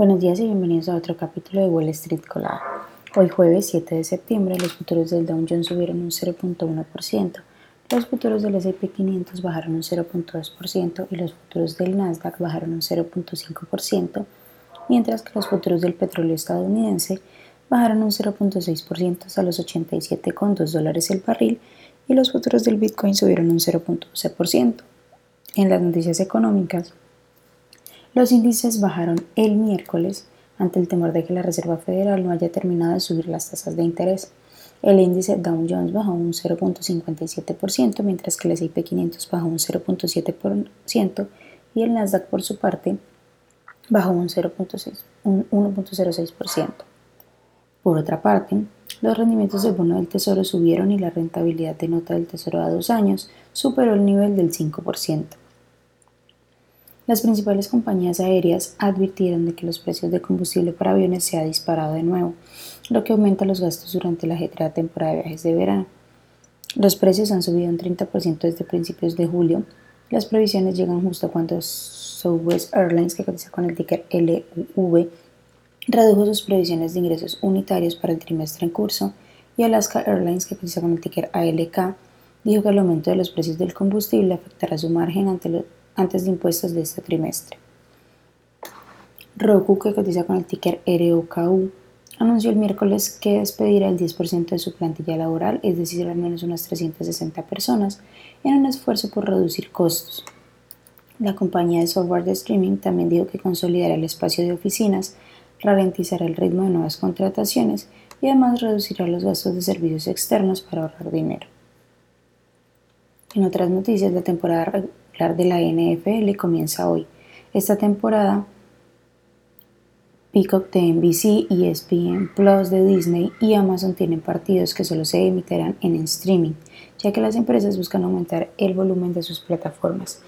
Buenos días y bienvenidos a otro capítulo de Wall Street Colada. Hoy jueves 7 de septiembre los futuros del Dow Jones subieron un 0.1%, los futuros del S&P 500 bajaron un 0.2% y los futuros del Nasdaq bajaron un 0.5%, mientras que los futuros del petróleo estadounidense bajaron un 0.6% a los 87,2 dólares el barril y los futuros del Bitcoin subieron un 0.12%. En las noticias económicas, los índices bajaron el miércoles ante el temor de que la Reserva Federal no haya terminado de subir las tasas de interés. El índice Dow Jones bajó un 0.57%, mientras que el S&P 500 bajó un 0.7% y el Nasdaq por su parte bajó un 1.06%. Por otra parte, los rendimientos del bono del Tesoro subieron y la rentabilidad de nota del Tesoro a dos años superó el nivel del 5%. Las principales compañías aéreas advirtieron de que los precios de combustible para aviones se ha disparado de nuevo, lo que aumenta los gastos durante la ajetreada temporada de viajes de verano. Los precios han subido un 30% desde principios de julio. Las previsiones llegan justo cuando Southwest Airlines, que cotiza con el ticker LUV, redujo sus previsiones de ingresos unitarios para el trimestre en curso, y Alaska Airlines, que cotiza con el ticker ALK, dijo que el aumento de los precios del combustible afectará su margen ante los antes de impuestos de este trimestre. Roku, que cotiza con el ticker ROKU, anunció el miércoles que despedirá el 10% de su plantilla laboral, es decir, al menos unas 360 personas, en un esfuerzo por reducir costos. La compañía de software de streaming también dijo que consolidará el espacio de oficinas, ralentizará el ritmo de nuevas contrataciones y además reducirá los gastos de servicios externos para ahorrar dinero. En otras noticias, la temporada de la NFL comienza hoy. Esta temporada, Peacock de NBC, ESPN Plus de Disney y Amazon tienen partidos que solo se emitirán en streaming, ya que las empresas buscan aumentar el volumen de sus plataformas.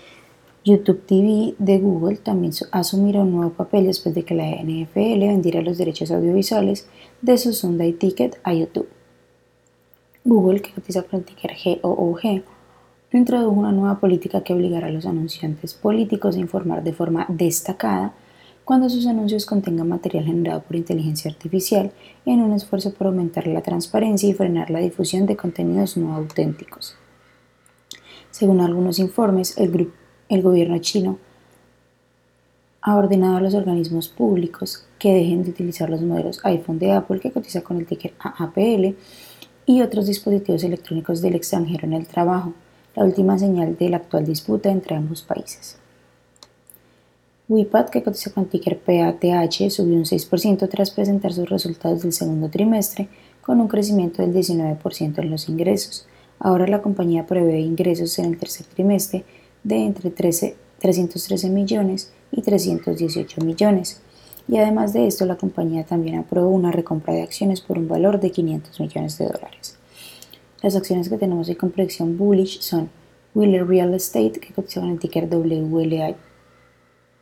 YouTube TV de Google también asumirá un nuevo papel después de que la NFL vendiera los derechos audiovisuales de su Sunday Ticket a YouTube. Google, que cotiza con el ticker GOOG, introdujo una nueva política que obligará a los anunciantes políticos a informar de forma destacada cuando sus anuncios contengan material generado por inteligencia artificial en un esfuerzo por aumentar la transparencia y frenar la difusión de contenidos no auténticos. Según algunos informes, el, el gobierno chino ha ordenado a los organismos públicos que dejen de utilizar los modelos iPhone de Apple que cotiza con el ticker AAPL y otros dispositivos electrónicos del extranjero en el trabajo, la última señal de la actual disputa entre ambos países. WIPAD, que cotiza con ticker PATH, subió un 6% tras presentar sus resultados del segundo trimestre, con un crecimiento del 19% en los ingresos. Ahora la compañía prevé ingresos en el tercer trimestre de entre 313 millones y 318 millones. Y además de esto, la compañía también aprobó una recompra de acciones por un valor de 500 millones de dólares. Las acciones que tenemos hoy con predicción bullish son Wheeler Real Estate, que cotiza con el ticker WLR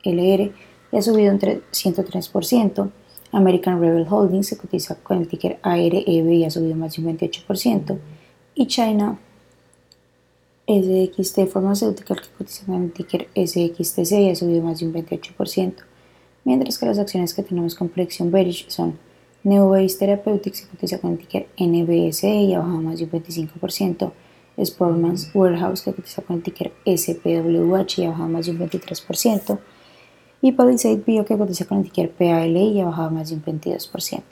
y ha subido un 103%. American Rebel Holdings, que cotiza con el ticker AREB y ha subido más de un 28%. Y China SXT Pharmaceutical, que cotiza con el ticker SXTC y ha subido más de un 28%. Mientras que las acciones que tenemos con predicción bearish son Neobase Therapeutics se cotiza con el ticker NBSE y ha bajado más de un 25%. Sportman's Warehouse que cotiza con el ticker SPWH y ha bajado más de un 23%. Y Palisade Bio que cotiza con el ticker PALE y ha bajado más de un 22%.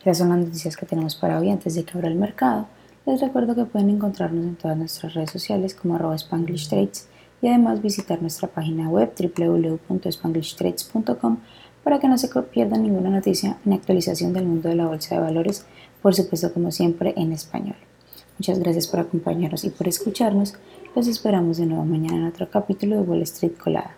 Esas son las noticias que tenemos para hoy antes de que abra el mercado. Les recuerdo que pueden encontrarnos en todas nuestras redes sociales como arroba Spanglish Trades y además visitar nuestra página web www.spanglishtrades.com para que no se pierdan ninguna noticia ni actualización del mundo de la bolsa de valores, por supuesto como siempre en español. Muchas gracias por acompañarnos y por escucharnos. Los esperamos de nuevo mañana en otro capítulo de Wall Street Colada.